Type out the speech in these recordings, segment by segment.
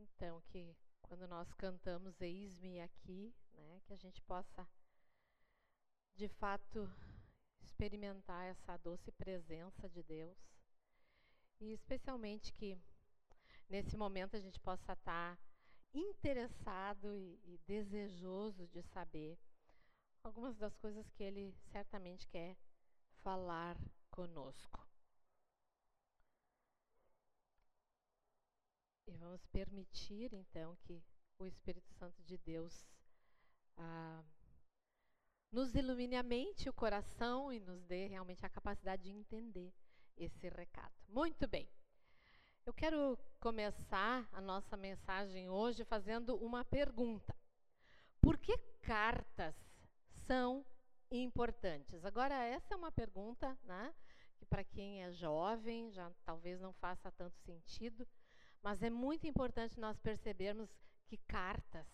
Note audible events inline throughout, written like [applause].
Então, que quando nós cantamos Eis-me aqui, né, que a gente possa de fato experimentar essa doce presença de Deus. E especialmente que nesse momento a gente possa estar interessado e, e desejoso de saber algumas das coisas que Ele certamente quer falar conosco. E vamos permitir, então, que o Espírito Santo de Deus ah, nos ilumine a mente, o coração e nos dê realmente a capacidade de entender esse recado. Muito bem. Eu quero começar a nossa mensagem hoje fazendo uma pergunta. Por que cartas são importantes? Agora, essa é uma pergunta né, que, para quem é jovem, já talvez não faça tanto sentido, mas é muito importante nós percebermos que cartas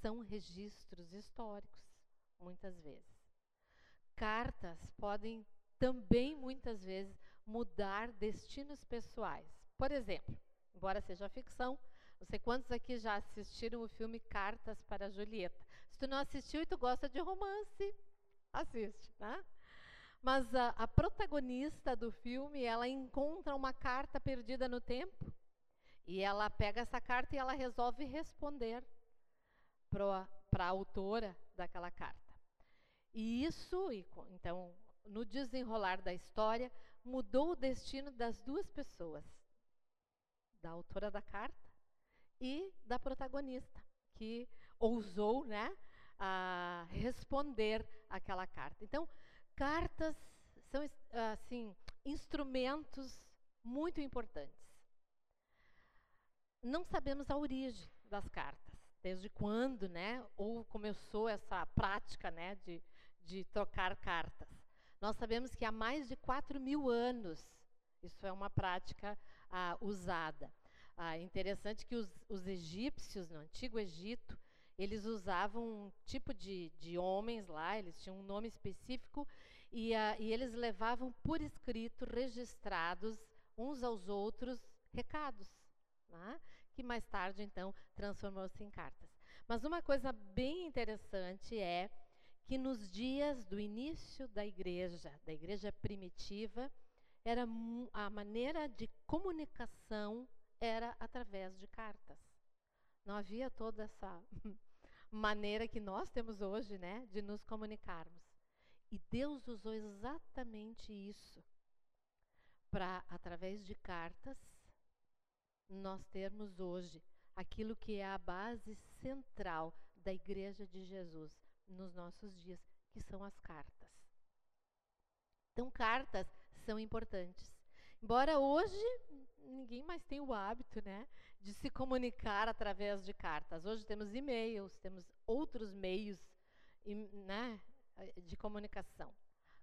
são registros históricos, muitas vezes. Cartas podem também, muitas vezes, mudar destinos pessoais. Por exemplo, embora seja ficção, não sei quantos aqui já assistiram o filme Cartas para Julieta. Se tu não assistiu e tu gosta de romance, assiste, né? Mas a, a protagonista do filme, ela encontra uma carta perdida no tempo e ela pega essa carta e ela resolve responder para a autora daquela carta. E isso, então, no desenrolar da história, mudou o destino das duas pessoas, da autora da carta e da protagonista, que ousou, né, a responder aquela carta. Então, cartas são assim instrumentos muito importantes não sabemos a origem das cartas, desde quando, né, ou começou essa prática, né, de, de trocar cartas. Nós sabemos que há mais de 4 mil anos isso é uma prática ah, usada. Ah, interessante que os, os, egípcios, no Antigo Egito, eles usavam um tipo de, de homens lá, eles tinham um nome específico, e, ah, e eles levavam por escrito, registrados uns aos outros, recados. Que mais tarde, então, transformou-se em cartas. Mas uma coisa bem interessante é que nos dias do início da igreja, da igreja primitiva, era a maneira de comunicação era através de cartas. Não havia toda essa [laughs] maneira que nós temos hoje, né, de nos comunicarmos. E Deus usou exatamente isso para através de cartas nós termos hoje aquilo que é a base central da Igreja de Jesus nos nossos dias, que são as cartas. Então, cartas são importantes. Embora hoje ninguém mais tenha o hábito né, de se comunicar através de cartas. Hoje temos e-mails, temos outros meios né, de comunicação.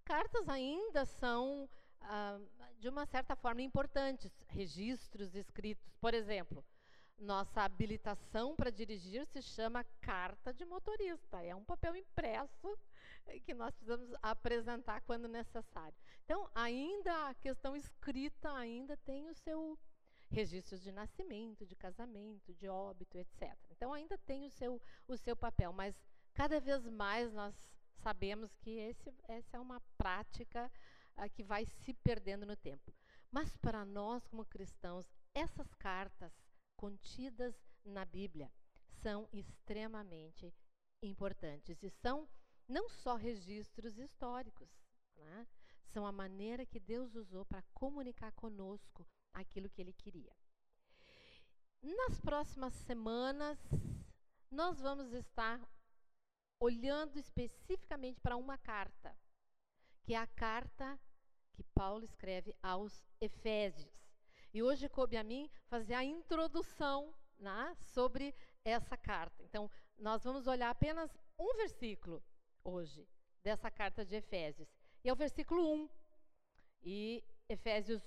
Cartas ainda são ah, de uma certa forma, importantes, registros escritos. Por exemplo, nossa habilitação para dirigir se chama carta de motorista. É um papel impresso que nós precisamos apresentar quando necessário. Então, ainda a questão escrita ainda tem o seu registro de nascimento, de casamento, de óbito, etc. Então, ainda tem o seu, o seu papel, mas cada vez mais nós sabemos que esse, essa é uma prática que vai se perdendo no tempo. Mas para nós, como cristãos, essas cartas contidas na Bíblia são extremamente importantes e são não só registros históricos, né? são a maneira que Deus usou para comunicar conosco aquilo que Ele queria. Nas próximas semanas, nós vamos estar olhando especificamente para uma carta, que é a carta que Paulo escreve aos Efésios. E hoje coube a mim fazer a introdução né, sobre essa carta. Então, nós vamos olhar apenas um versículo hoje dessa carta de Efésios. E é o versículo 1. E Efésios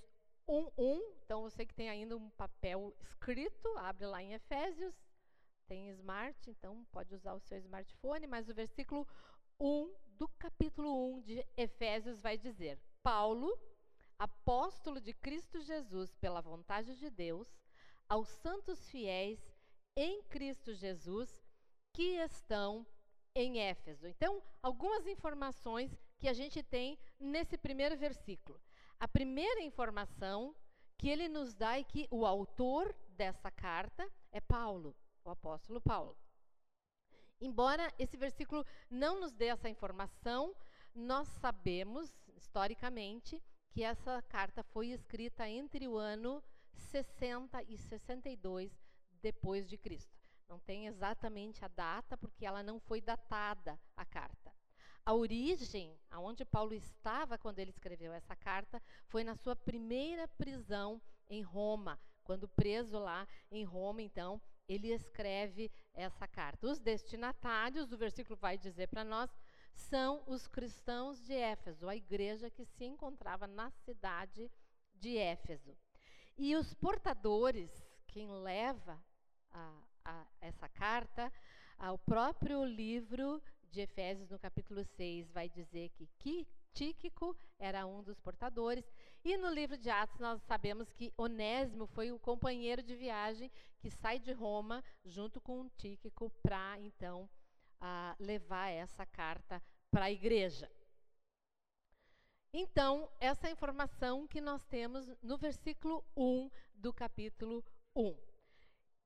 1, 1. Então, você que tem ainda um papel escrito, abre lá em Efésios. Tem smart, então pode usar o seu smartphone. Mas o versículo 1 do capítulo 1 de Efésios vai dizer: Paulo, apóstolo de Cristo Jesus pela vontade de Deus, aos santos fiéis em Cristo Jesus que estão em Éfeso. Então, algumas informações que a gente tem nesse primeiro versículo. A primeira informação que ele nos dá é que o autor dessa carta é Paulo, o apóstolo Paulo. Embora esse versículo não nos dê essa informação, nós sabemos, historicamente, que essa carta foi escrita entre o ano 60 e 62 depois de Cristo. Não tem exatamente a data, porque ela não foi datada, a carta. A origem, aonde Paulo estava quando ele escreveu essa carta, foi na sua primeira prisão em Roma. Quando preso lá em Roma, então, ele escreve essa carta. Os destinatários, o versículo vai dizer para nós, são os cristãos de Éfeso, a igreja que se encontrava na cidade de Éfeso. E os portadores, quem leva a, a, essa carta, ao próprio livro de Efésios, no capítulo 6, vai dizer que, que Tíquico era um dos portadores. E no livro de Atos, nós sabemos que Onésimo foi o companheiro de viagem que sai de Roma junto com Tíquico para, então, levar essa carta para a igreja. Então, essa é informação que nós temos no versículo 1 do capítulo 1.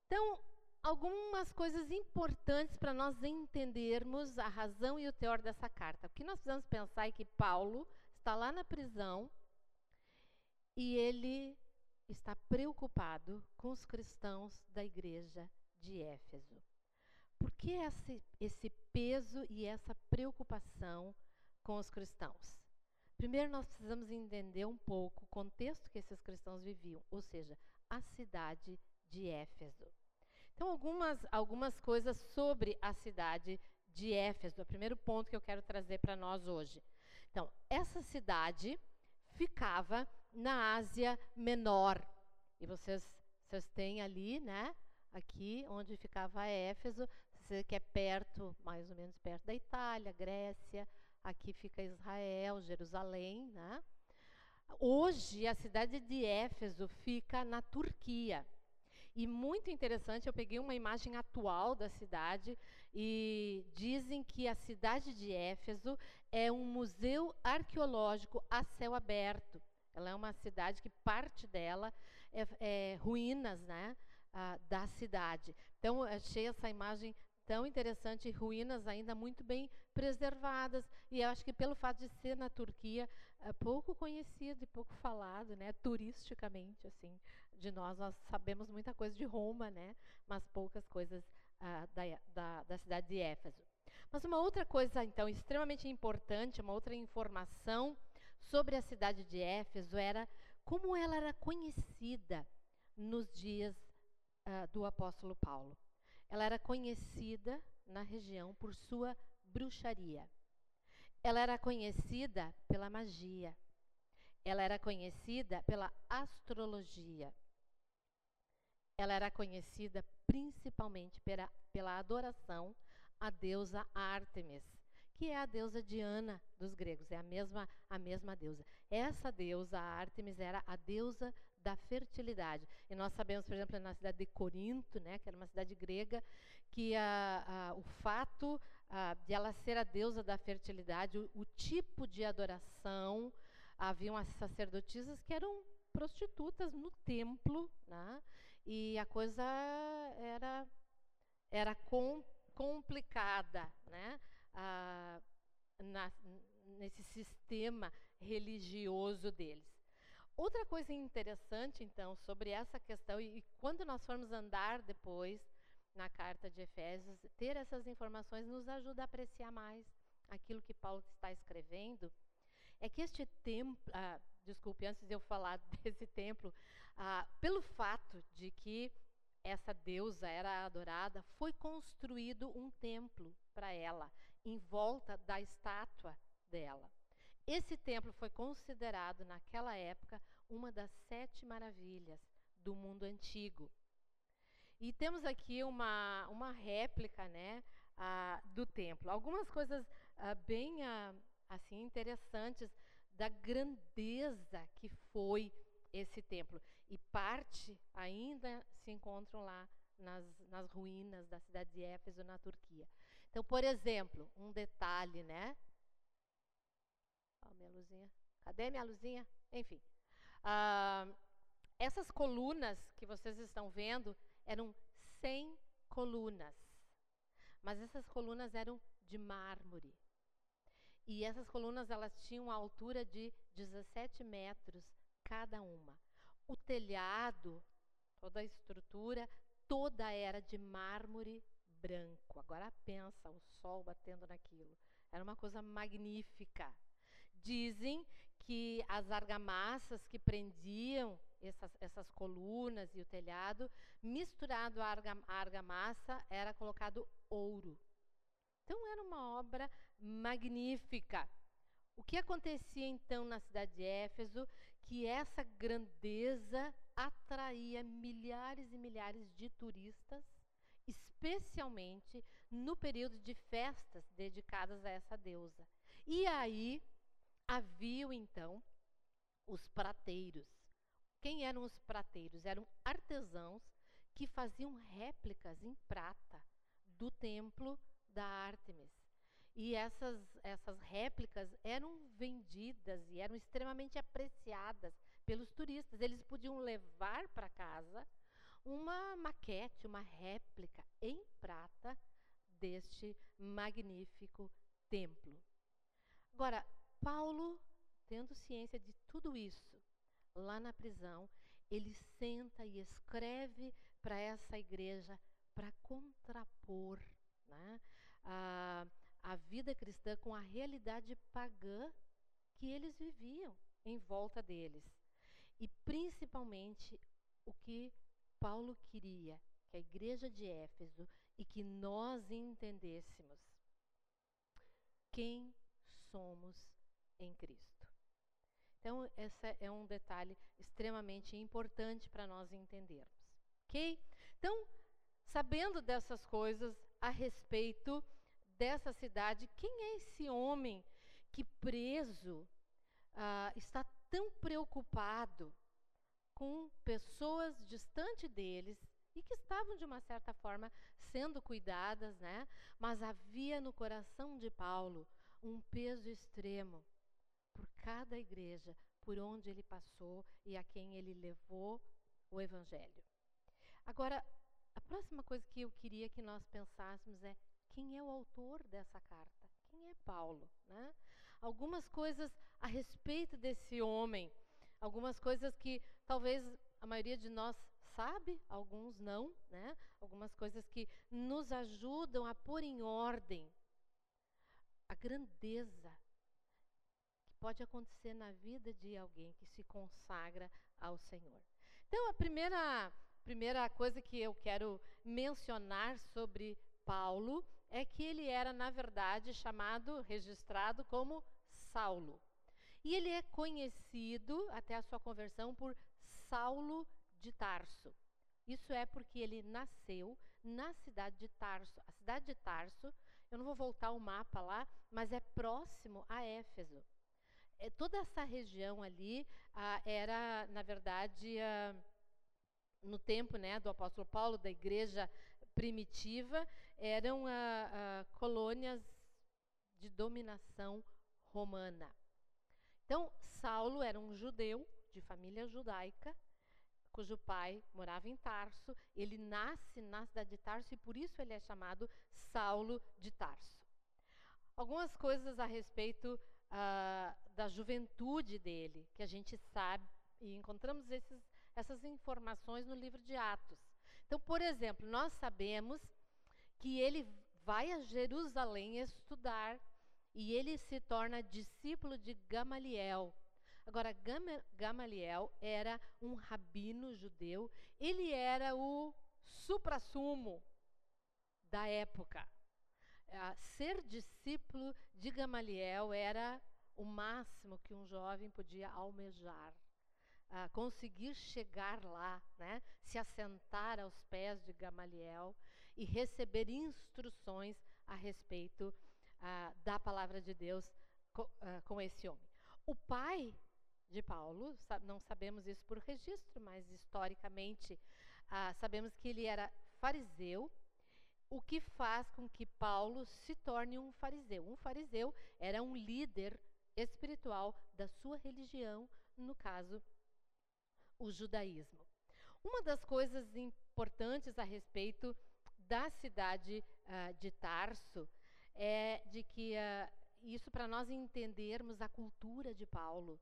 Então, algumas coisas importantes para nós entendermos a razão e o teor dessa carta. O que nós precisamos pensar é que Paulo está lá na prisão e ele está preocupado com os cristãos da igreja de Éfeso. Por que esse, esse peso e essa preocupação com os cristãos? Primeiro, nós precisamos entender um pouco o contexto que esses cristãos viviam, ou seja, a cidade de Éfeso. Então, algumas, algumas coisas sobre a cidade de Éfeso. O primeiro ponto que eu quero trazer para nós hoje. Então, essa cidade ficava na Ásia Menor. E vocês, vocês têm ali, né? Aqui onde ficava Éfeso, que é perto, mais ou menos perto da Itália, Grécia. Aqui fica Israel, Jerusalém, né? Hoje, a cidade de Éfeso fica na Turquia. E muito interessante, eu peguei uma imagem atual da cidade e dizem que a cidade de Éfeso é um museu arqueológico a céu aberto. Ela é uma cidade que parte dela é, é ruínas né, a, da cidade. Então, achei essa imagem tão interessante, ruínas ainda muito bem preservadas. E eu acho que pelo fato de ser na Turquia, é pouco conhecido e pouco falado, né, turisticamente, assim, de nós, nós sabemos muita coisa de Roma, né? Mas poucas coisas ah, da, da, da cidade de Éfeso. Mas uma outra coisa, então, extremamente importante, uma outra informação sobre a cidade de Éfeso era como ela era conhecida nos dias uh, do apóstolo Paulo. Ela era conhecida na região por sua bruxaria. Ela era conhecida pela magia. Ela era conhecida pela astrologia ela era conhecida principalmente pela, pela adoração à deusa Ártemis, que é a deusa Diana dos gregos, é a mesma, a mesma deusa. Essa deusa Ártemis era a deusa da fertilidade. E nós sabemos, por exemplo, na cidade de Corinto, né, que era uma cidade grega, que a, a, o fato a, de ela ser a deusa da fertilidade, o, o tipo de adoração, haviam as sacerdotisas que eram prostitutas no templo, né? e a coisa era, era com, complicada né? Na, nesse sistema religioso deles. Outra coisa interessante, então, sobre essa questão, e, quando nós formos andar depois na carta de Efésios, ter essas informações nos ajuda a apreciar mais aquilo que Paulo está escrevendo, é que este templo, ah, desculpe, antes de eu falar [laughs] desse templo, ah, pelo fato de que essa deusa era adorada, foi construído um templo para ela, em volta da estátua dela. Esse templo foi considerado, naquela época, uma das sete maravilhas do mundo antigo. E temos aqui uma, uma réplica né, do templo. Algumas coisas ah, bem ah, assim interessantes da grandeza que foi esse templo. E parte ainda se encontram lá nas, nas ruínas da cidade de Éfeso, na Turquia. Então, por exemplo, um detalhe, né? Minha luzinha. Cadê minha luzinha? Enfim. Ah, essas colunas que vocês estão vendo eram 100 colunas. Mas essas colunas eram de mármore. E essas colunas elas tinham a altura de 17 metros cada uma. O telhado, toda a estrutura, toda era de mármore branco. Agora pensa o sol batendo naquilo. Era uma coisa magnífica. Dizem que as argamassas que prendiam essas, essas colunas e o telhado, misturado à argamassa, era colocado ouro. Então era uma obra magnífica. O que acontecia então na cidade de Éfeso? Que essa grandeza atraía milhares e milhares de turistas, especialmente no período de festas dedicadas a essa deusa. E aí haviam então os prateiros. Quem eram os prateiros? Eram artesãos que faziam réplicas em prata do templo da Ártemis. E essas, essas réplicas eram vendidas e eram extremamente apreciadas pelos turistas. Eles podiam levar para casa uma maquete, uma réplica em prata deste magnífico templo. Agora, Paulo, tendo ciência de tudo isso, lá na prisão, ele senta e escreve para essa igreja para contrapor né, a, a vida cristã com a realidade pagã que eles viviam em volta deles. E principalmente o que Paulo queria que a igreja de Éfeso e que nós entendêssemos quem somos em Cristo. Então, esse é um detalhe extremamente importante para nós entendermos. Ok? Então, sabendo dessas coisas a respeito dessa cidade, quem é esse homem que preso ah, está tão preocupado com pessoas distante deles e que estavam de uma certa forma sendo cuidadas, né? Mas havia no coração de Paulo um peso extremo por cada igreja por onde ele passou e a quem ele levou o evangelho. Agora, a próxima coisa que eu queria que nós pensássemos é quem é o autor dessa carta? Quem é Paulo? Né? Algumas coisas a respeito desse homem, algumas coisas que talvez a maioria de nós sabe, alguns não, né? Algumas coisas que nos ajudam a pôr em ordem a grandeza pode acontecer na vida de alguém que se consagra ao Senhor. Então, a primeira primeira coisa que eu quero mencionar sobre Paulo é que ele era, na verdade, chamado, registrado como Saulo. E ele é conhecido, até a sua conversão, por Saulo de Tarso. Isso é porque ele nasceu na cidade de Tarso. A cidade de Tarso, eu não vou voltar o mapa lá, mas é próximo a Éfeso. É, toda essa região ali ah, era, na verdade, ah, no tempo né, do apóstolo Paulo, da igreja primitiva, eram ah, ah, colônias de dominação romana. Então, Saulo era um judeu de família judaica, cujo pai morava em Tarso. Ele nasce na cidade de Tarso e por isso ele é chamado Saulo de Tarso. Algumas coisas a respeito ah, da juventude dele, que a gente sabe, e encontramos esses, essas informações no livro de Atos. Então, por exemplo, nós sabemos que ele vai a Jerusalém estudar e ele se torna discípulo de Gamaliel. Agora, Gamaliel era um rabino judeu, ele era o suprassumo da época. Ser discípulo de Gamaliel era o máximo que um jovem podia almejar. conseguir chegar lá, né? se assentar aos pés de Gamaliel e receber instruções a respeito ah, da palavra de Deus com, ah, com esse homem. O pai de Paulo, não sabemos isso por registro, mas historicamente ah, sabemos que ele era fariseu, o que faz com que Paulo se torne um fariseu. Um fariseu era um líder espiritual da sua religião, no caso, o judaísmo. Uma das coisas importantes a respeito da cidade uh, de Tarso é de que uh, isso para nós entendermos a cultura de Paulo.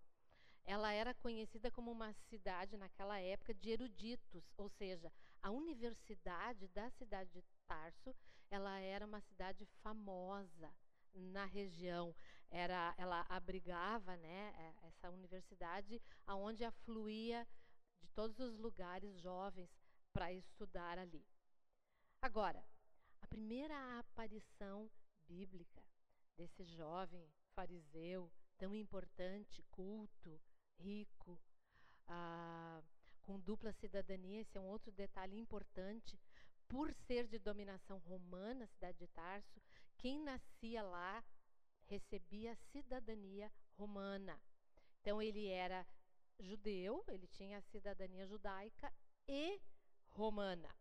Ela era conhecida como uma cidade naquela época de eruditos, ou seja, a universidade da cidade de Tarso, ela era uma cidade famosa na região. Era, ela abrigava, né, é, essa universidade, aonde afluía de todos os lugares jovens para estudar ali. Agora, a primeira aparição bíblica desse jovem fariseu tão importante, culto, rico, ah, com dupla cidadania, esse é um outro detalhe importante. Por ser de dominação romana, a cidade de Tarso, quem nascia lá recebia cidadania romana. Então ele era judeu, ele tinha a cidadania judaica e romana.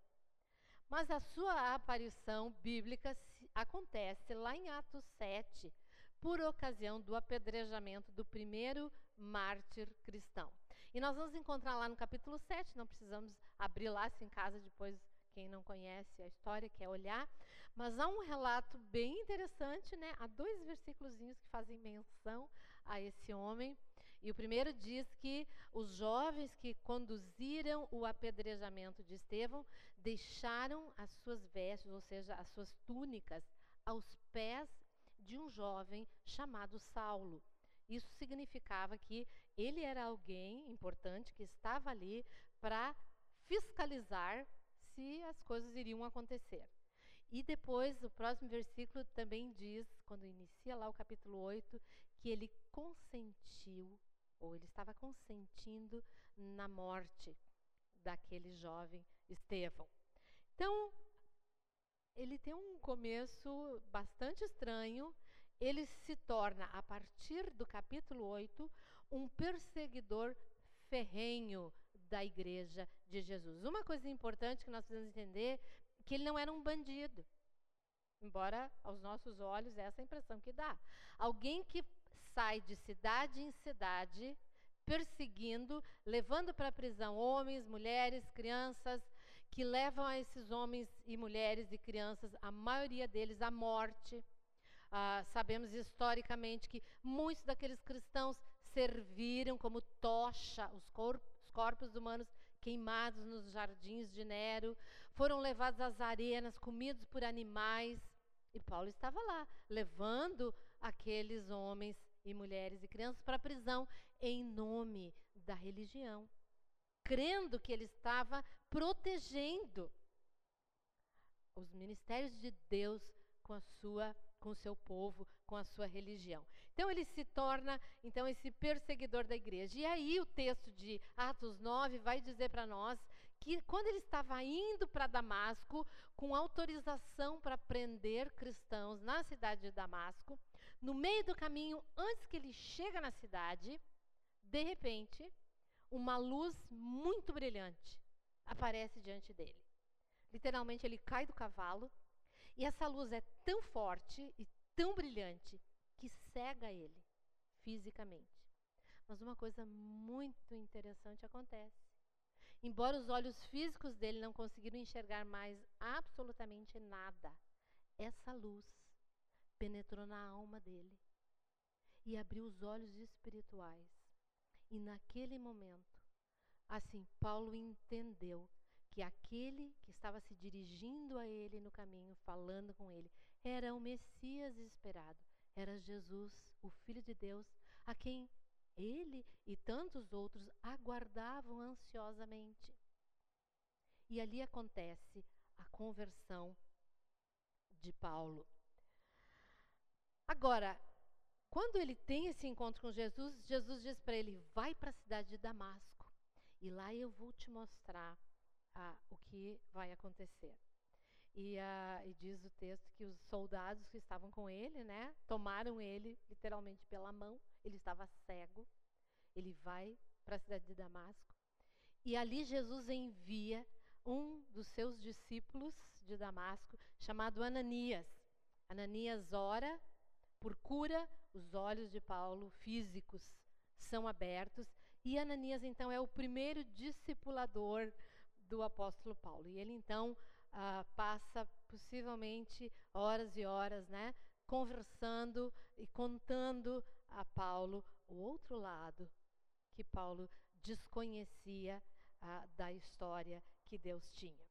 Mas a sua aparição bíblica acontece lá em Atos 7, por ocasião do apedrejamento do primeiro mártir cristão. E nós vamos encontrar lá no capítulo 7, não precisamos abrir lá se em casa depois quem não conhece a história quer olhar, mas há um relato bem interessante, né? Há dois versículos que fazem menção a esse homem. E o primeiro diz que os jovens que conduziram o apedrejamento de Estevão deixaram as suas vestes, ou seja, as suas túnicas, aos pés de um jovem chamado Saulo. Isso significava que ele era alguém importante que estava ali para fiscalizar se as coisas iriam acontecer. E depois, o próximo versículo também diz, quando inicia lá o capítulo 8, que ele consentiu, ou ele estava consentindo na morte daquele jovem Estevão. Então, ele tem um começo bastante estranho. Ele se torna, a partir do capítulo 8, um perseguidor ferrenho da igreja de Jesus. Uma coisa importante que nós precisamos entender que ele não era um bandido. Embora aos nossos olhos essa é a impressão que dá. Alguém que sai de cidade em cidade perseguindo, levando para a prisão homens, mulheres, crianças, que levam a esses homens e mulheres e crianças, a maioria deles, à morte. Ah, sabemos historicamente que muitos daqueles cristãos serviram como tocha os, os corpos humanos queimados nos jardins de Nero, foram levados às arenas, comidos por animais. E Paulo estava lá, levando aqueles homens e mulheres e crianças para a prisão em nome da religião crendo que ele estava protegendo os ministérios de Deus com a sua com o seu povo, com a sua religião. Então ele se torna então esse perseguidor da igreja. E aí o texto de Atos 9 vai dizer para nós que quando ele estava indo para Damasco com autorização para prender cristãos na cidade de Damasco, no meio do caminho, antes que ele chega na cidade, de repente, uma luz muito brilhante aparece diante dele. Literalmente, ele cai do cavalo e essa luz é tão forte e tão brilhante que cega ele fisicamente. Mas uma coisa muito interessante acontece. Embora os olhos físicos dele não conseguiram enxergar mais absolutamente nada, essa luz penetrou na alma dele e abriu os olhos espirituais e naquele momento, assim, Paulo entendeu que aquele que estava se dirigindo a ele no caminho, falando com ele, era o Messias esperado, era Jesus, o Filho de Deus, a quem ele e tantos outros aguardavam ansiosamente. E ali acontece a conversão de Paulo. Agora, quando ele tem esse encontro com Jesus, Jesus diz para ele: vai para a cidade de Damasco e lá eu vou te mostrar ah, o que vai acontecer. E, ah, e, diz o texto que os soldados que estavam com ele, né, tomaram ele literalmente pela mão. Ele estava cego. Ele vai para a cidade de Damasco e ali Jesus envia um dos seus discípulos de Damasco, chamado Ananias. Ananias ora por cura, os olhos de Paulo físicos são abertos, e Ananias então é o primeiro discipulador do apóstolo Paulo. E ele então ah, passa possivelmente horas e horas, né, conversando e contando a Paulo o outro lado que Paulo desconhecia ah, da história que Deus tinha.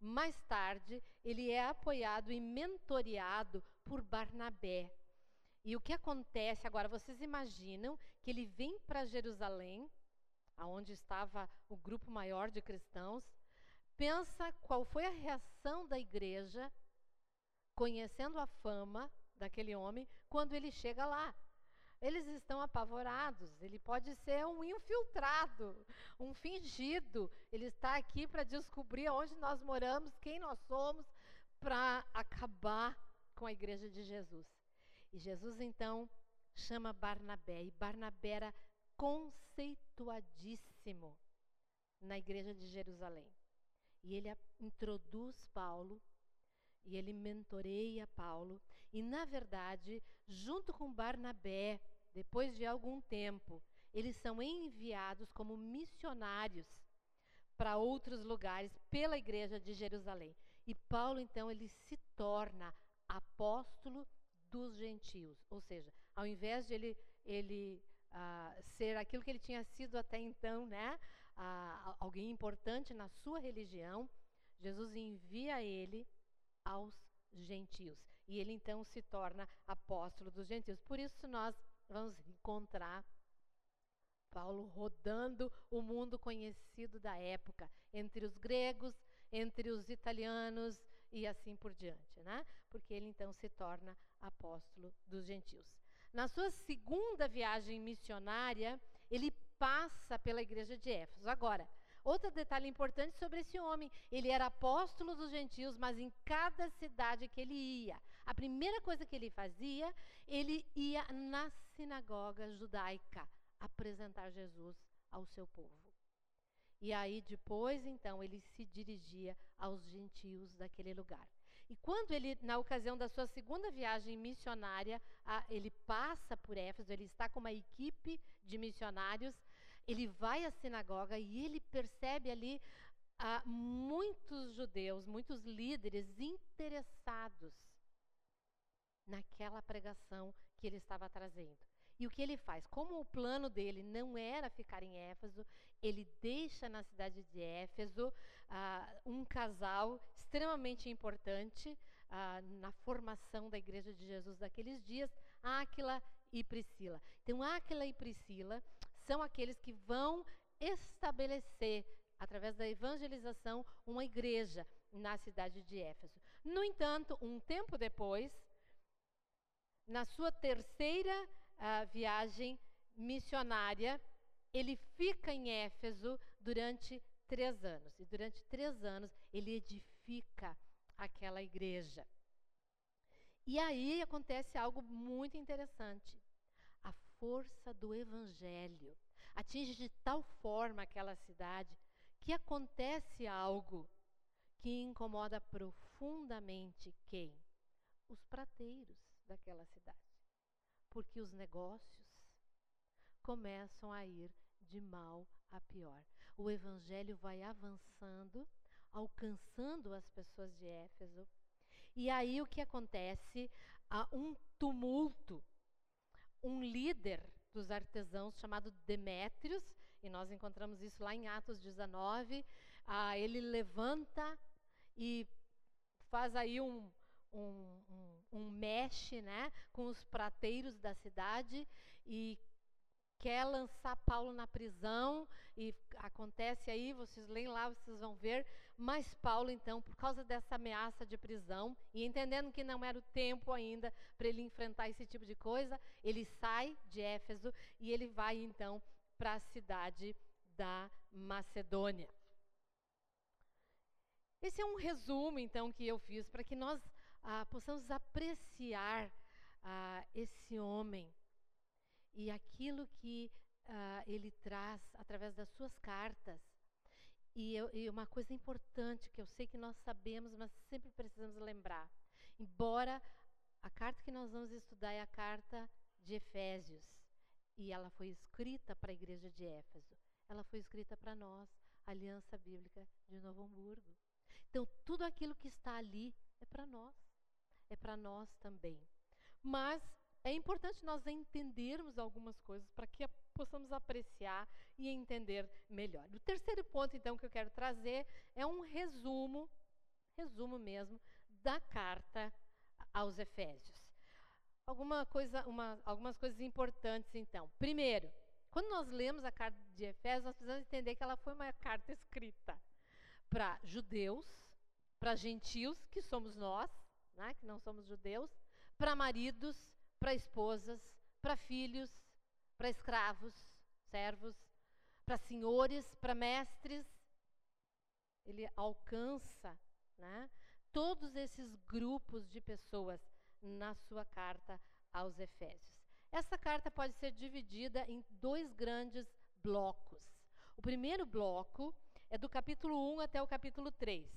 Mais tarde, ele é apoiado e mentoreado por Barnabé. E o que acontece agora? Vocês imaginam que ele vem para Jerusalém, aonde estava o grupo maior de cristãos, pensa qual foi a reação da igreja, conhecendo a fama daquele homem, quando ele chega lá. Eles estão apavorados. Ele pode ser um infiltrado, um fingido. Ele está aqui para descobrir onde nós moramos, quem nós somos, para acabar com a igreja de Jesus. E Jesus então chama Barnabé, e Barnabé era conceituadíssimo na igreja de Jerusalém. E ele introduz Paulo, e ele mentoreia Paulo, e na verdade, junto com Barnabé, depois de algum tempo, eles são enviados como missionários para outros lugares pela igreja de Jerusalém. E Paulo então ele se torna apóstolo dos gentios, ou seja, ao invés de ele ele uh, ser aquilo que ele tinha sido até então, né, uh, alguém importante na sua religião, Jesus envia ele aos gentios e ele então se torna apóstolo dos gentios. Por isso nós vamos encontrar Paulo rodando o mundo conhecido da época, entre os gregos, entre os italianos e assim por diante, né? Porque ele então se torna apóstolo dos gentios. Na sua segunda viagem missionária, ele passa pela igreja de Éfeso. Agora, outro detalhe importante sobre esse homem: ele era apóstolo dos gentios, mas em cada cidade que ele ia, a primeira coisa que ele fazia, ele ia na sinagoga judaica apresentar Jesus ao seu povo. E aí depois, então, ele se dirigia aos gentios daquele lugar. E quando ele, na ocasião da sua segunda viagem missionária, ele passa por Éfeso, ele está com uma equipe de missionários, ele vai à sinagoga e ele percebe ali a, muitos judeus, muitos líderes interessados naquela pregação que ele estava trazendo. E o que ele faz? Como o plano dele não era ficar em Éfeso, ele deixa na cidade de Éfeso uh, um casal extremamente importante uh, na formação da igreja de Jesus daqueles dias, Áquila e Priscila. Então, Áquila e Priscila são aqueles que vão estabelecer, através da evangelização, uma igreja na cidade de Éfeso. No entanto, um tempo depois, na sua terceira uh, viagem missionária, ele fica em Éfeso durante três anos. E durante três anos ele edifica aquela igreja. E aí acontece algo muito interessante. Força do evangelho atinge de tal forma aquela cidade que acontece algo que incomoda profundamente quem? Os prateiros daquela cidade. Porque os negócios começam a ir de mal a pior. O evangelho vai avançando, alcançando as pessoas de Éfeso. E aí o que acontece? Há um tumulto. Um líder dos artesãos chamado Demétrios, e nós encontramos isso lá em Atos 19, ah, ele levanta e faz aí um, um, um, um mexe né, com os prateiros da cidade e quer lançar Paulo na prisão. E acontece aí, vocês leem lá, vocês vão ver, mas Paulo então, por causa dessa ameaça de prisão e entendendo que não era o tempo ainda para ele enfrentar esse tipo de coisa, ele sai de Éfeso e ele vai então para a cidade da Macedônia. Esse é um resumo então que eu fiz para que nós ah, possamos apreciar ah, esse homem e aquilo que ah, ele traz através das suas cartas E, eu, e uma coisa importante que eu sei que nós sabemos, mas sempre precisamos lembrar. Embora a carta que nós vamos estudar é a carta de Efésios, e ela foi escrita para a igreja de Éfeso, ela foi escrita para nós, Aliança Bíblica de Novo Hamburgo. Então, tudo aquilo que está ali é para nós, é para nós também. Mas é importante nós entendermos algumas coisas para que possamos apreciar e entender melhor. O terceiro ponto, então, que eu quero trazer é um resumo, resumo mesmo, da carta aos Efésios. Alguma coisa, uma, algumas coisas importantes, então. Primeiro, quando nós lemos a carta de Efésios, nós precisamos entender que ela foi uma carta escrita para judeus, para gentios, que somos nós, né, que não somos judeus, para maridos, para esposas, para filhos, para escravos, servos, para senhores, para mestres. Ele alcança né, todos esses grupos de pessoas na sua carta aos Efésios. Essa carta pode ser dividida em dois grandes blocos. O primeiro bloco é do capítulo 1 até o capítulo 3.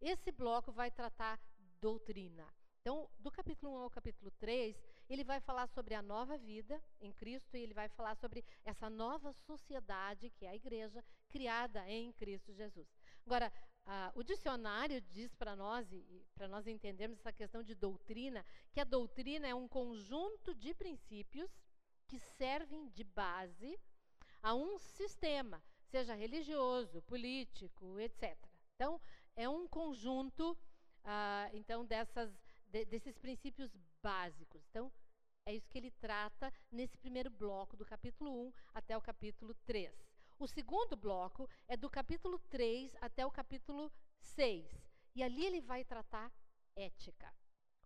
Esse bloco vai tratar doutrina. Então, do capítulo 1 ao capítulo 3, ele vai falar sobre a nova vida em Cristo e ele vai falar sobre essa nova sociedade que é a igreja criada em Cristo Jesus. Agora, ah, o dicionário diz para nós, para nós entendermos essa questão de doutrina, que a doutrina é um conjunto de princípios que servem de base a um sistema, seja religioso, político, etc. Então, é um conjunto, ah, então, dessas, de, desses princípios básicos. Então, é isso que ele trata nesse primeiro bloco, do capítulo 1 até o capítulo 3. O segundo bloco é do capítulo 3 até o capítulo 6. E ali ele vai tratar ética.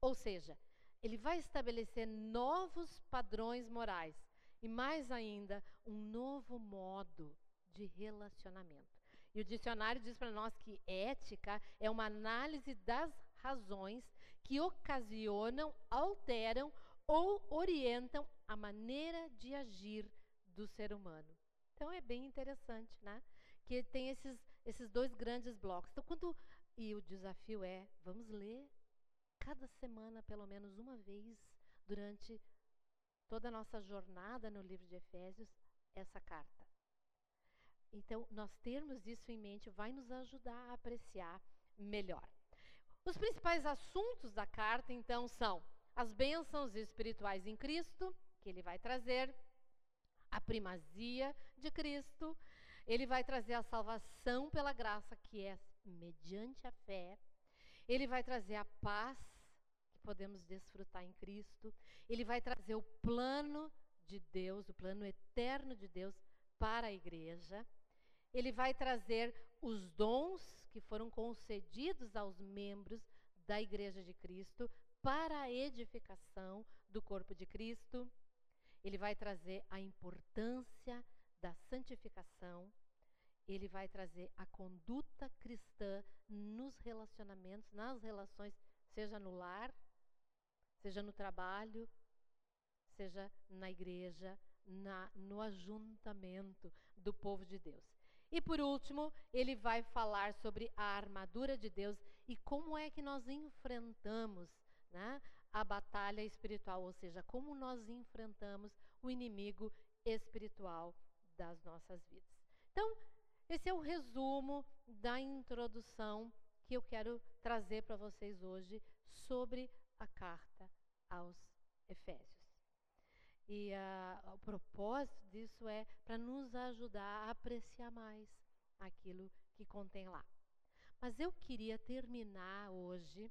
Ou seja, ele vai estabelecer novos padrões morais e, mais ainda, um novo modo de relacionamento. E o dicionário diz para nós que ética é uma análise das razões que ocasionam, alteram ou orientam a maneira de agir do ser humano. Então é bem interessante, né? Que tem esses, esses dois grandes blocos. Então, quando. E o desafio é: vamos ler cada semana, pelo menos uma vez, durante toda a nossa jornada no livro de Efésios, essa carta. Então, nós termos isso em mente vai nos ajudar a apreciar melhor. Os principais assuntos da carta, então, são as bênçãos espirituais em Cristo, que ele vai trazer, a primazia de Cristo, ele vai trazer a salvação pela graça, que é mediante a fé, ele vai trazer a paz que podemos desfrutar em Cristo, ele vai trazer o plano de Deus, o plano eterno de Deus para a igreja, ele vai trazer os dons que foram concedidos aos membros da igreja de Cristo para a edificação do corpo de Cristo ele vai trazer a importância da santificação, ele vai trazer a conduta cristã nos relacionamentos, nas relações, seja no lar, seja no trabalho, seja na igreja, na, no ajuntamento do povo de Deus. E por último, ele vai falar sobre a armadura de Deus e como é que nós enfrentamos né, a batalha espiritual, ou seja, como nós enfrentamos o inimigo espiritual das nossas vidas. Então, esse é o resumo da introdução que eu quero trazer para vocês hoje sobre a carta aos Efésios. E uh, o propósito disso é para nos ajudar a apreciar mais aquilo que contém lá. Mas eu queria terminar hoje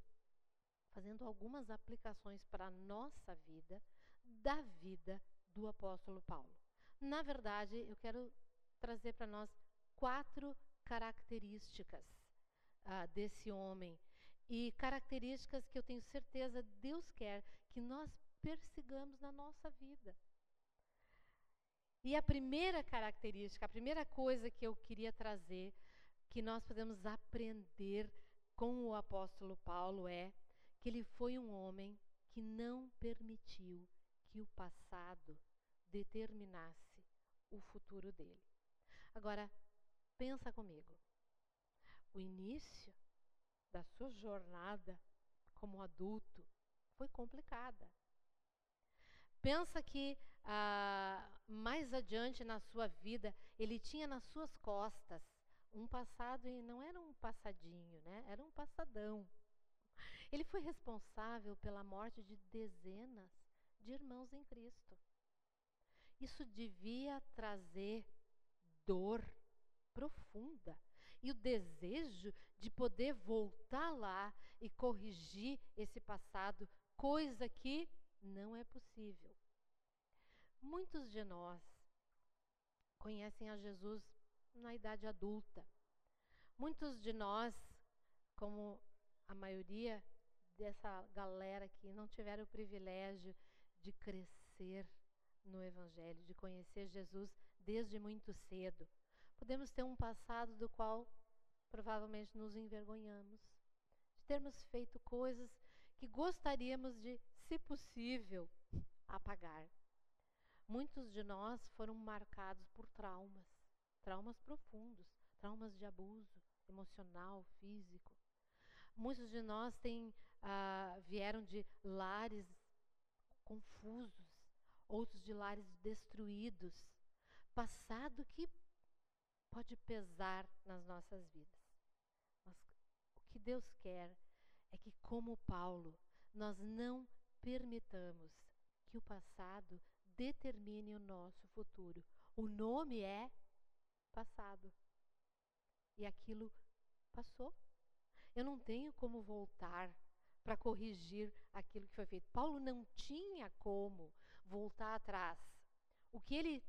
fazendo algumas aplicações para a nossa vida, da vida do apóstolo Paulo. Na verdade, eu quero trazer para nós quatro características uh, desse homem e características que eu tenho certeza Deus quer que nós persigamos na nossa vida. E a primeira característica, a primeira coisa que eu queria trazer, que nós podemos aprender com o apóstolo Paulo é que ele foi um homem que não permitiu que o passado determinasse o futuro dele. Agora, pensa comigo. o início da sua jornada como adulto foi complicada. Pensa que ah, mais adiante na sua vida ele tinha nas suas costas um passado e não era um passadinho, né? Era um passadão. Ele foi responsável pela morte de dezenas de irmãos em Cristo. Isso devia trazer dor profunda e o desejo de poder voltar lá e corrigir esse passado, coisa que não é possível. Muitos de nós conhecem a Jesus na idade adulta. Muitos de nós, como a maioria dessa galera aqui, não tiveram o privilégio de crescer no Evangelho, de conhecer Jesus desde muito cedo. Podemos ter um passado do qual provavelmente nos envergonhamos, de termos feito coisas que gostaríamos de, se possível, apagar. Muitos de nós foram marcados por traumas, traumas profundos, traumas de abuso emocional, físico. Muitos de nós têm, ah, vieram de lares confusos, outros de lares destruídos, passado que pode pesar nas nossas vidas. Mas o que Deus quer é que, como Paulo, nós não permitamos que o passado determine o nosso futuro. O nome é passado. E aquilo passou. Eu não tenho como voltar para corrigir aquilo que foi feito. Paulo não tinha como voltar atrás. O que ele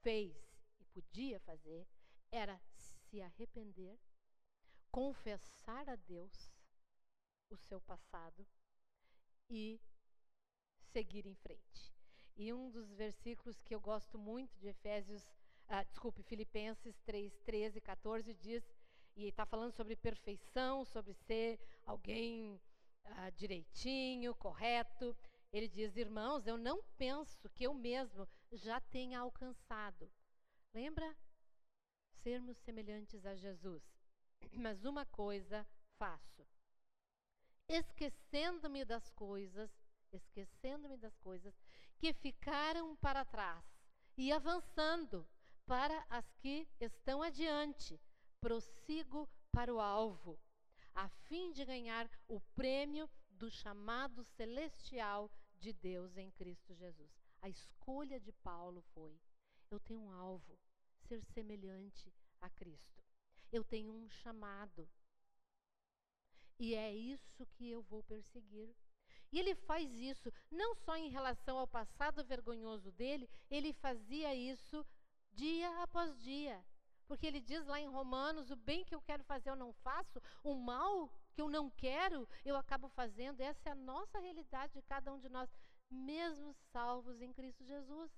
fez e podia fazer era se arrepender, confessar a Deus o seu passado e seguir em frente. E um dos versículos que eu gosto muito de Efésios, ah, desculpe, Filipenses 3, 13 e 14 diz, e está falando sobre perfeição, sobre ser alguém ah, direitinho, correto. Ele diz, irmãos, eu não penso que eu mesmo já tenha alcançado. Lembra? Sermos semelhantes a Jesus. [clears throat] Mas uma coisa faço. Esquecendo-me das coisas, esquecendo-me das coisas que ficaram para trás e avançando para as que estão adiante, prossigo para o alvo, a fim de ganhar o prêmio do chamado celestial de Deus em Cristo Jesus. A escolha de Paulo foi: eu tenho um alvo, ser semelhante a Cristo. Eu tenho um chamado. E é isso que eu vou perseguir. E ele faz isso não só em relação ao passado vergonhoso dele, ele fazia isso dia após dia. Porque ele diz lá em Romanos: o bem que eu quero fazer eu não faço, o mal que eu não quero eu acabo fazendo. Essa é a nossa realidade de cada um de nós, mesmo salvos em Cristo Jesus.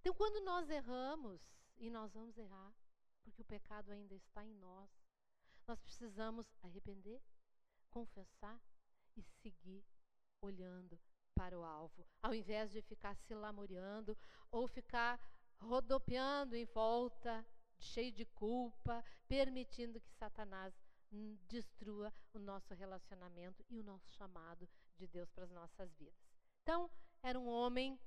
Então, quando nós erramos, e nós vamos errar, porque o pecado ainda está em nós, nós precisamos arrepender, confessar e seguir olhando para o alvo, ao invés de ficar se lamuriando ou ficar rodopiando em volta, cheio de culpa, permitindo que Satanás destrua o nosso relacionamento e o nosso chamado de Deus para as nossas vidas. Então, era um homem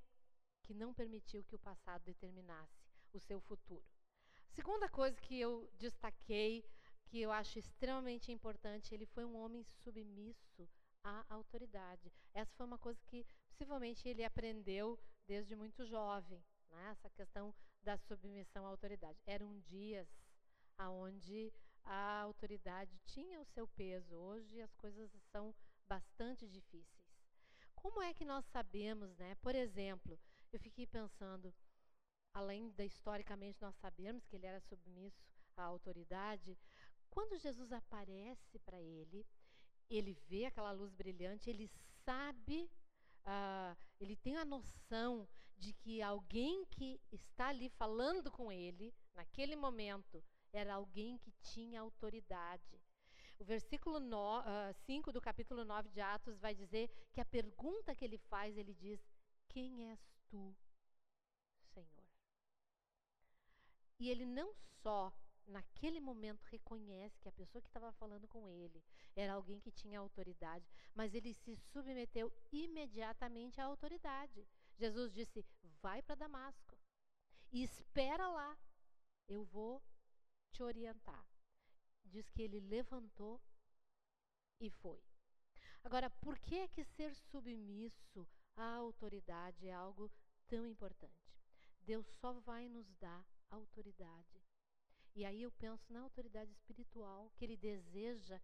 que não permitiu que o passado determinasse o seu futuro. Segunda coisa que eu destaquei, que eu acho extremamente importante, ele foi um homem submisso à autoridade. Essa foi uma coisa que possivelmente ele aprendeu desde muito jovem, né? essa questão da submissão à autoridade. Eram dias onde a autoridade tinha o seu peso. Hoje as coisas são bastante difíceis. Como é que nós sabemos, né? Por exemplo, eu fiquei pensando, além da historicamente nós sabemos que ele era submisso à autoridade, quando Jesus aparece para ele, ele vê aquela luz brilhante, ele sabe, uh, ele tem a noção de que alguém que está ali falando com ele, naquele momento, era alguém que tinha autoridade. O versículo 5 uh, do capítulo 9 de Atos vai dizer que a pergunta que ele faz, ele diz: Quem és tu, Senhor? E ele não só naquele momento, reconhece que a pessoa que estava falando com ele era alguém que tinha autoridade, mas ele se submeteu imediatamente à autoridade. Jesus disse: Vai para Damasco e espera lá, eu vou te orientar. Diz que ele levantou e foi. Agora, por que é que ser submisso à autoridade é algo tão importante? Deus só vai nos dar autoridade. E aí eu penso na autoridade espiritual que Ele deseja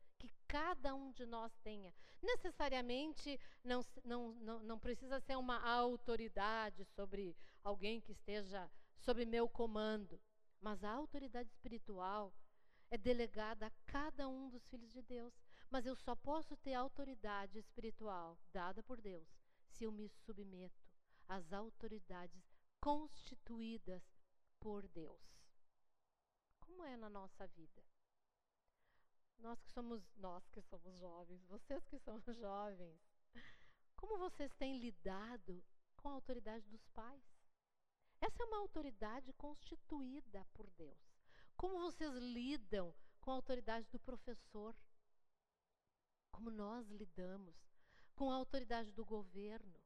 cada um de nós tenha. Necessariamente não, não, não, não precisa ser uma autoridade sobre alguém que esteja sob meu comando, mas a autoridade espiritual é delegada a cada um dos filhos de Deus. Mas eu só posso ter autoridade espiritual dada por Deus se eu me submeto às autoridades constituídas por Deus. Como é na nossa vida? Nós que somos nós que somos jovens, vocês que são [laughs] jovens, como vocês têm lidado com a autoridade dos pais? Essa é uma autoridade constituída por Deus. Como vocês lidam com a autoridade do professor? Como nós lidamos com a autoridade do governo,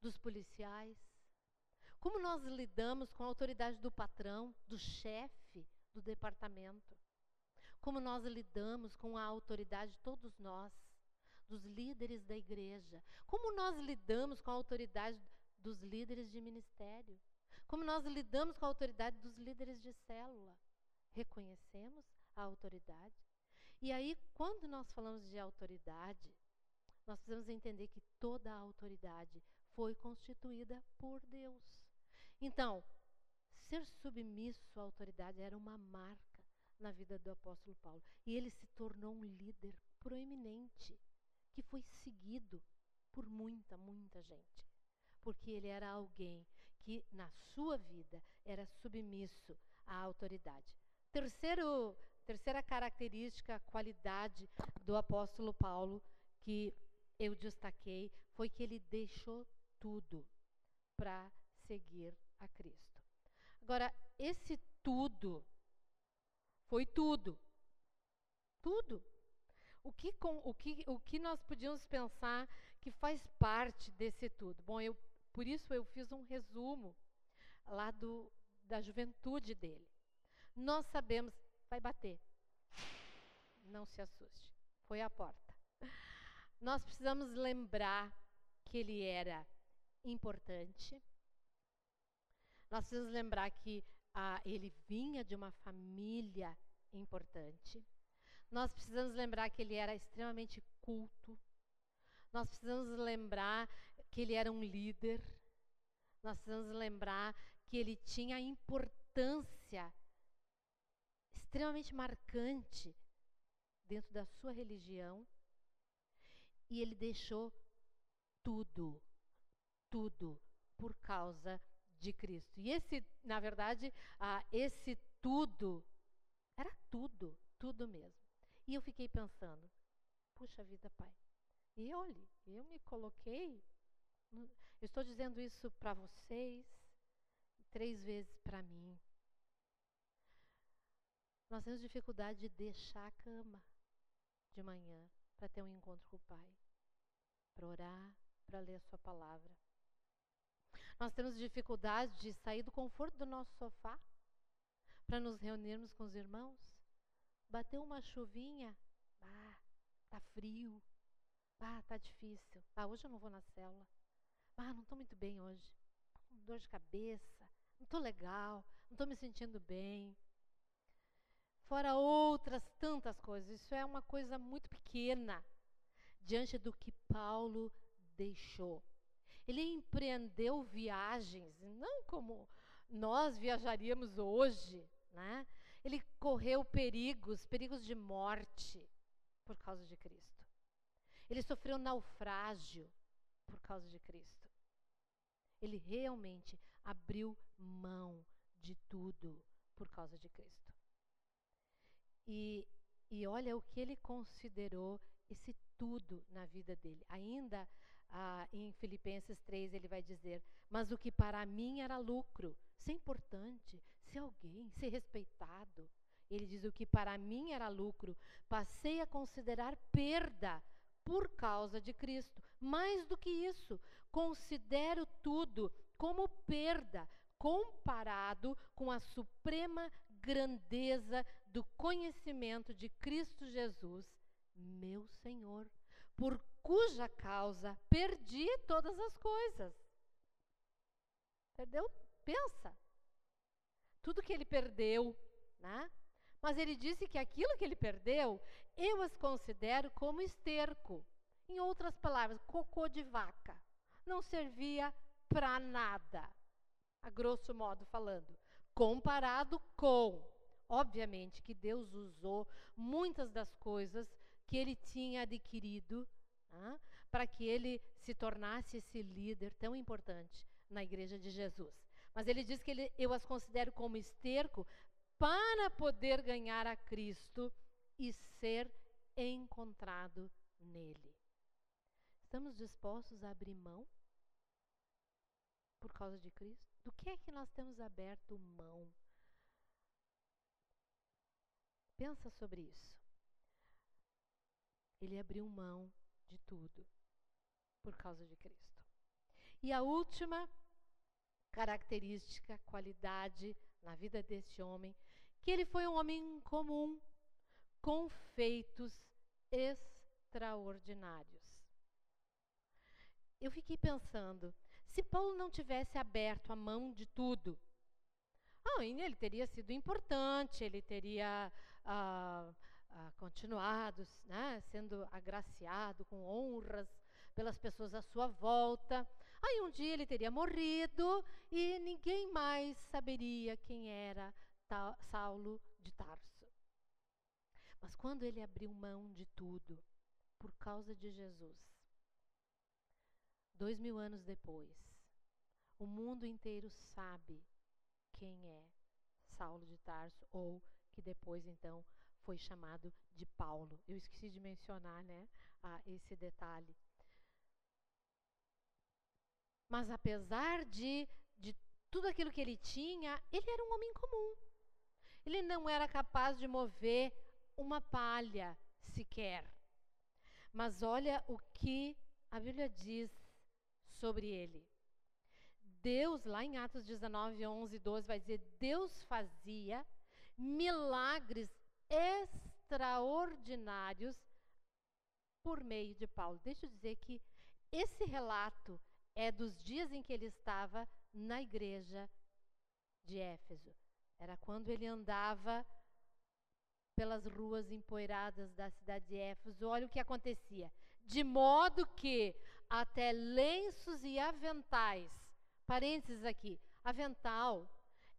dos policiais? Como nós lidamos com a autoridade do patrão, do chefe do departamento? Como nós lidamos com a autoridade de todos nós, dos líderes da igreja? Como nós lidamos com a autoridade dos líderes de ministério? Como nós lidamos com a autoridade dos líderes de célula? Reconhecemos a autoridade? E aí, quando nós falamos de autoridade, nós precisamos entender que toda a autoridade foi constituída por Deus. Então, ser submisso à autoridade era uma marca na vida do apóstolo Paulo. E ele se tornou um líder proeminente, que foi seguido por muita, muita gente. Porque ele era alguém que, na sua vida, era submisso à autoridade. Terceiro, terceira característica, qualidade do apóstolo Paulo, que eu destaquei, foi que ele deixou tudo para seguir a Cristo. Agora, esse tudo foi tudo. Tudo. O que, com, o, que, o que nós podíamos pensar que faz parte desse tudo? Bom, eu, por isso eu fiz um resumo lá do, da juventude dele. Nós sabemos, vai bater. Não se assuste. Foi a porta. Nós precisamos lembrar que ele era importante, nós precisamos lembrar que ah, ele vinha de uma família importante. Nós precisamos lembrar que ele era extremamente culto. Nós precisamos lembrar que ele era um líder. Nós precisamos lembrar que ele tinha importância extremamente marcante dentro da sua religião. E ele deixou tudo, tudo por causa de Cristo. E esse, na verdade, ah, esse tudo era tudo, tudo mesmo. E eu fiquei pensando, puxa vida, pai. E olhe, eu me coloquei, eu estou dizendo isso para vocês, três vezes para mim. Nós temos dificuldade de deixar a cama de manhã para ter um encontro com o Pai, para orar, para ler a Sua palavra. Nós temos dificuldade de sair do conforto do nosso sofá para nos reunirmos com os irmãos. Bateu uma chuvinha, ah, tá frio, ah, tá difícil. Ah, hoje eu não vou na cela. Ah, não estou muito bem hoje. Com dor de cabeça, não estou legal, não estou me sentindo bem. Fora outras tantas coisas. Isso é uma coisa muito pequena diante do que Paulo deixou. Ele empreendeu viagens, não como nós viajaríamos hoje, né? Ele correu perigos, perigos de morte por causa de Cristo. Ele sofreu naufrágio por causa de Cristo. Ele realmente abriu mão de tudo por causa de Cristo. E, e olha o que ele considerou esse tudo na vida dele. Ainda ah, em Filipenses 3 ele vai dizer: Mas o que para mim era lucro, é importante. ser alguém, ser respeitado. Ele diz: o que para mim era lucro, passei a considerar perda por causa de Cristo. Mais do que isso, considero tudo como perda comparado com a suprema grandeza do conhecimento de Cristo Jesus, meu Senhor, por cuja causa perdi todas as coisas. Perdeu? Pensa. Tudo que ele perdeu, né? Mas ele disse que aquilo que ele perdeu, eu as considero como esterco. Em outras palavras, cocô de vaca. Não servia para nada, a grosso modo falando. Comparado com, obviamente, que Deus usou muitas das coisas que ele tinha adquirido né, para que ele se tornasse esse líder tão importante na igreja de Jesus. Mas ele diz que ele, eu as considero como esterco para poder ganhar a Cristo e ser encontrado nele. Estamos dispostos a abrir mão por causa de Cristo? Do que é que nós temos aberto mão? Pensa sobre isso. Ele abriu mão de tudo por causa de Cristo. E a última característica, qualidade na vida deste homem que ele foi um homem comum, com feitos extraordinários. Eu fiquei pensando, se Paulo não tivesse aberto a mão de tudo, ah, ele teria sido importante, ele teria ah, ah, continuado né, sendo agraciado com honras pelas pessoas à sua volta. Aí um dia ele teria morrido e ninguém mais saberia quem era Saulo de Tarso. Mas quando ele abriu mão de tudo por causa de Jesus, dois mil anos depois, o mundo inteiro sabe quem é Saulo de Tarso, ou que depois então foi chamado de Paulo. Eu esqueci de mencionar né, ah, esse detalhe. Mas apesar de, de tudo aquilo que ele tinha, ele era um homem comum. Ele não era capaz de mover uma palha sequer. Mas olha o que a Bíblia diz sobre ele. Deus, lá em Atos 19, 11, 12, vai dizer: Deus fazia milagres extraordinários por meio de Paulo. Deixa eu dizer que esse relato é dos dias em que ele estava na igreja de Éfeso. Era quando ele andava pelas ruas empoeiradas da cidade de Éfeso. Olha o que acontecia. De modo que até lenços e aventais, parênteses aqui, avental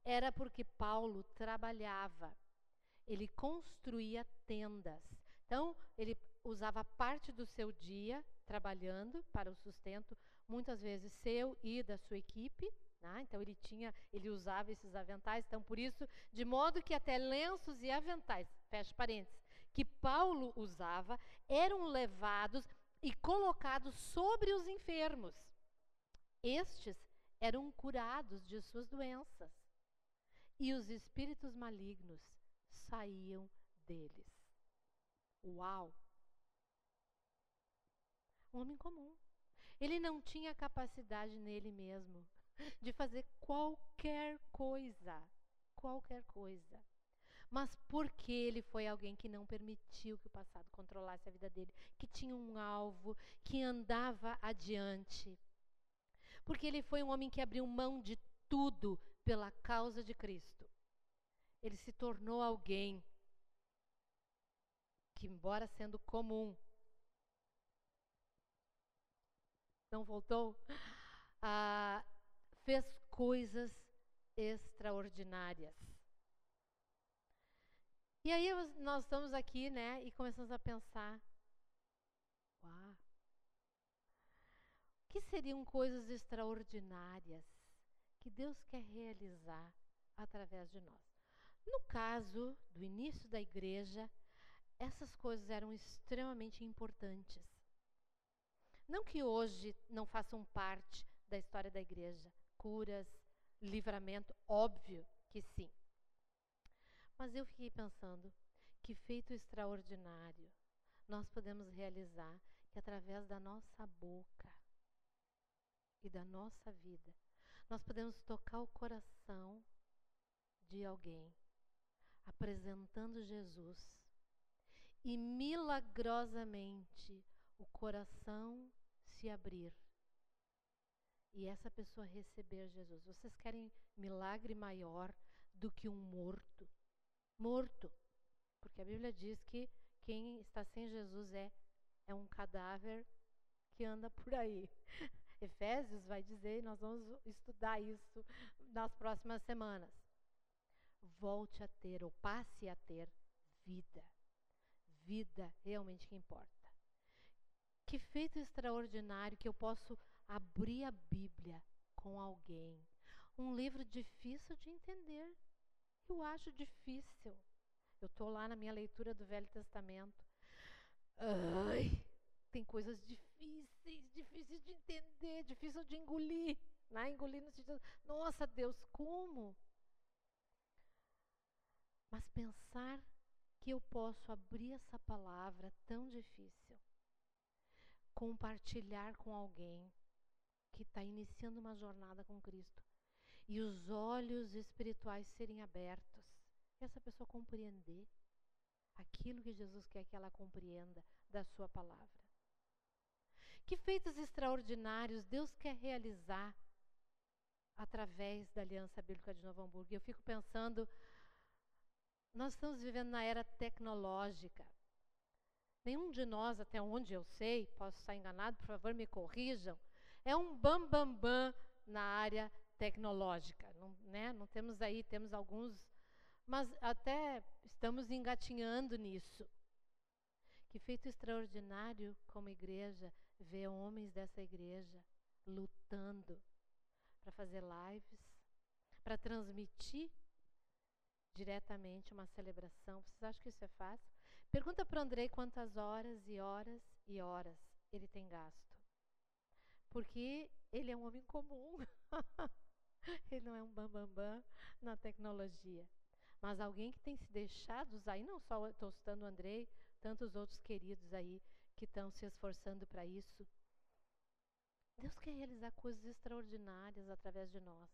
era porque Paulo trabalhava. Ele construía tendas. Então, ele usava parte do seu dia trabalhando para o sustento, muitas vezes seu e da sua equipe, né? Então ele tinha, ele usava esses aventais. Então por isso, de modo que até lenços e aventais, fecha parênteses, que Paulo usava, eram levados e colocados sobre os enfermos. Estes eram curados de suas doenças. E os espíritos malignos saíam deles. Uau! Um homem comum. Ele não tinha capacidade nele mesmo de fazer qualquer coisa, qualquer coisa. Mas porque ele foi alguém que não permitiu que o passado controlasse a vida dele, que tinha um alvo, que andava adiante. Porque ele foi um homem que abriu mão de tudo pela causa de Cristo. Ele se tornou alguém que, embora sendo comum, não voltou, ah, fez coisas extraordinárias. E aí nós estamos aqui, né, e começamos a pensar, uau, o que seriam coisas extraordinárias que Deus quer realizar através de nós? No caso do início da igreja, essas coisas eram extremamente importantes. Não que hoje não façam parte da história da igreja, curas, livramento, óbvio que sim. Mas eu fiquei pensando que feito extraordinário nós podemos realizar que através da nossa boca e da nossa vida nós podemos tocar o coração de alguém, apresentando Jesus, e milagrosamente o coração se abrir e essa pessoa receber Jesus. Vocês querem milagre maior do que um morto? Morto. Porque a Bíblia diz que quem está sem Jesus é, é um cadáver que anda por aí. [laughs] Efésios vai dizer, nós vamos estudar isso nas próximas semanas. Volte a ter, ou passe a ter, vida. Vida realmente que importa. Que feito extraordinário que eu posso abrir a Bíblia com alguém. Um livro difícil de entender. Eu acho difícil. Eu estou lá na minha leitura do Velho Testamento. Ai, tem coisas difíceis, difíceis de entender, difícil de engolir. Né? Engolir no sentido, nossa Deus, como? Mas pensar que eu posso abrir essa palavra tão difícil, compartilhar com alguém que está iniciando uma jornada com Cristo e os olhos espirituais serem abertos, essa pessoa compreender aquilo que Jesus quer que ela compreenda da Sua palavra. Que feitos extraordinários Deus quer realizar através da Aliança Bíblica de Novo Hamburgo. Eu fico pensando, nós estamos vivendo na era tecnológica. Nenhum de nós, até onde eu sei, posso estar enganado, por favor me corrijam, é um bam bam bam na área tecnológica, não, né? Não temos aí, temos alguns, mas até estamos engatinhando nisso. Que feito extraordinário como igreja ver homens dessa igreja lutando para fazer lives, para transmitir diretamente uma celebração. Vocês acham que isso é fácil? Pergunta para o Andrei quantas horas e horas e horas ele tem gasto. Porque ele é um homem comum. [laughs] ele não é um bambambam bam, bam na tecnologia. Mas alguém que tem se deixado usar, e não só estou citando o Andrei, tantos outros queridos aí que estão se esforçando para isso. Deus quer realizar coisas extraordinárias através de nós.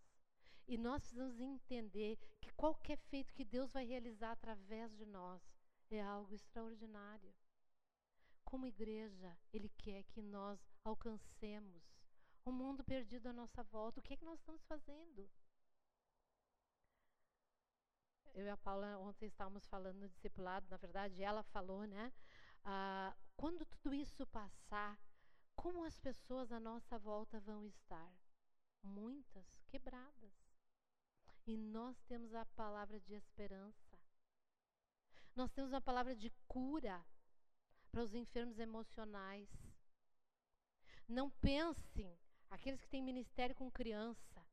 E nós precisamos entender que qualquer feito que Deus vai realizar através de nós é algo extraordinário. Como igreja, Ele quer que nós alcancemos o mundo perdido à nossa volta. O que é que nós estamos fazendo? Eu e a Paula ontem estávamos falando no discipulado, na verdade, ela falou, né? Ah, quando tudo isso passar, como as pessoas à nossa volta vão estar? Muitas quebradas. E nós temos a palavra de esperança. Nós temos a palavra de cura para os enfermos emocionais. Não pensem, aqueles que têm ministério com criança,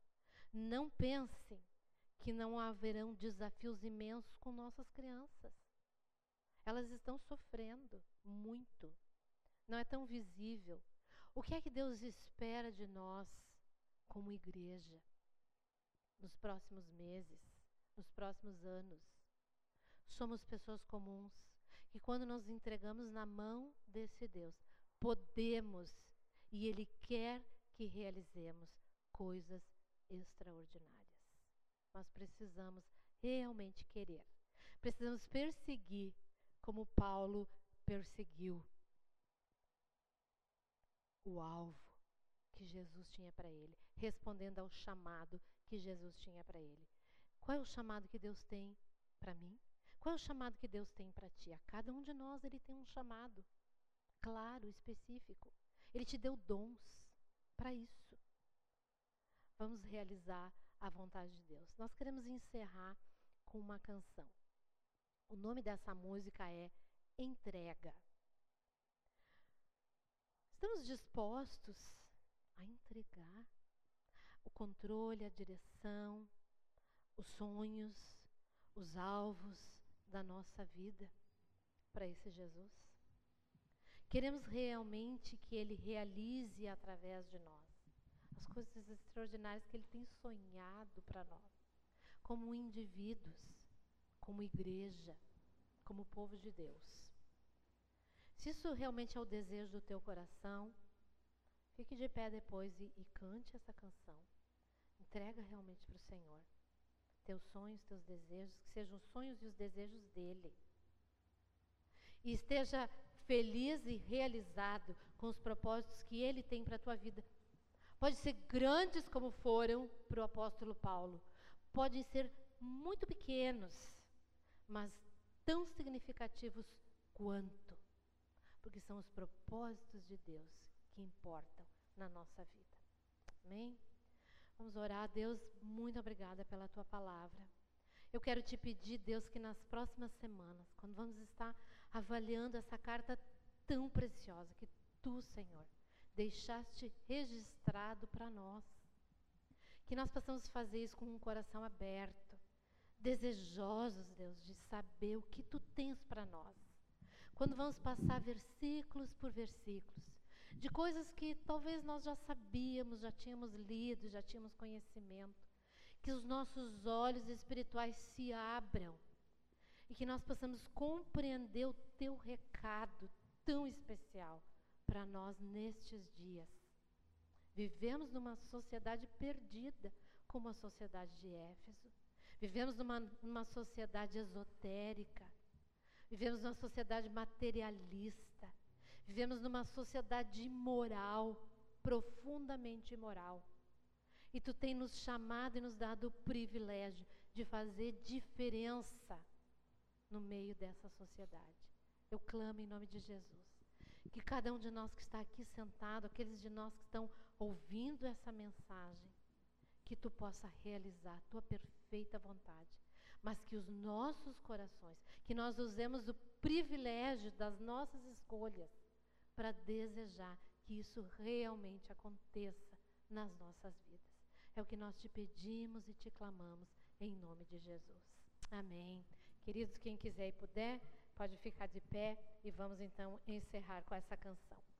não pensem que não haverão desafios imensos com nossas crianças. Elas estão sofrendo muito. Não é tão visível. O que é que Deus espera de nós como igreja nos próximos meses, nos próximos anos? Somos pessoas comuns que quando nos entregamos na mão desse Deus, podemos e Ele quer que realizemos coisas extraordinárias. Nós precisamos realmente querer. Precisamos perseguir como Paulo perseguiu o alvo que Jesus tinha para ele, respondendo ao chamado que Jesus tinha para ele. Qual é o chamado que Deus tem para mim? Qual é o chamado que Deus tem para ti? A cada um de nós ele tem um chamado claro, específico. Ele te deu dons para isso. Vamos realizar a vontade de Deus. Nós queremos encerrar com uma canção. O nome dessa música é Entrega. Estamos dispostos a entregar o controle, a direção, os sonhos, os alvos, da nossa vida para esse Jesus? Queremos realmente que Ele realize através de nós as coisas extraordinárias que Ele tem sonhado para nós, como indivíduos, como igreja, como povo de Deus. Se isso realmente é o desejo do teu coração, fique de pé depois e, e cante essa canção. Entrega realmente para o Senhor. Teus sonhos, teus desejos, que sejam os sonhos e os desejos dele. E esteja feliz e realizado com os propósitos que ele tem para a tua vida. Pode ser grandes como foram para o apóstolo Paulo, podem ser muito pequenos, mas tão significativos quanto, porque são os propósitos de Deus que importam na nossa vida. Amém? Vamos orar. Deus, muito obrigada pela tua palavra. Eu quero te pedir, Deus, que nas próximas semanas, quando vamos estar avaliando essa carta tão preciosa que tu, Senhor, deixaste registrado para nós, que nós possamos fazer isso com um coração aberto, desejosos, Deus, de saber o que tu tens para nós. Quando vamos passar versículos por versículos, de coisas que talvez nós já sabíamos, já tínhamos lido, já tínhamos conhecimento, que os nossos olhos espirituais se abram e que nós possamos compreender o teu recado tão especial para nós nestes dias. Vivemos numa sociedade perdida, como a sociedade de Éfeso. Vivemos numa, numa sociedade esotérica. Vivemos numa sociedade materialista. Vivemos numa sociedade imoral, profundamente imoral. E tu tem nos chamado e nos dado o privilégio de fazer diferença no meio dessa sociedade. Eu clamo em nome de Jesus. Que cada um de nós que está aqui sentado, aqueles de nós que estão ouvindo essa mensagem, que tu possa realizar a tua perfeita vontade, mas que os nossos corações, que nós usemos o privilégio das nossas escolhas para desejar que isso realmente aconteça nas nossas vidas. É o que nós te pedimos e te clamamos em nome de Jesus. Amém. Queridos, quem quiser e puder, pode ficar de pé e vamos então encerrar com essa canção.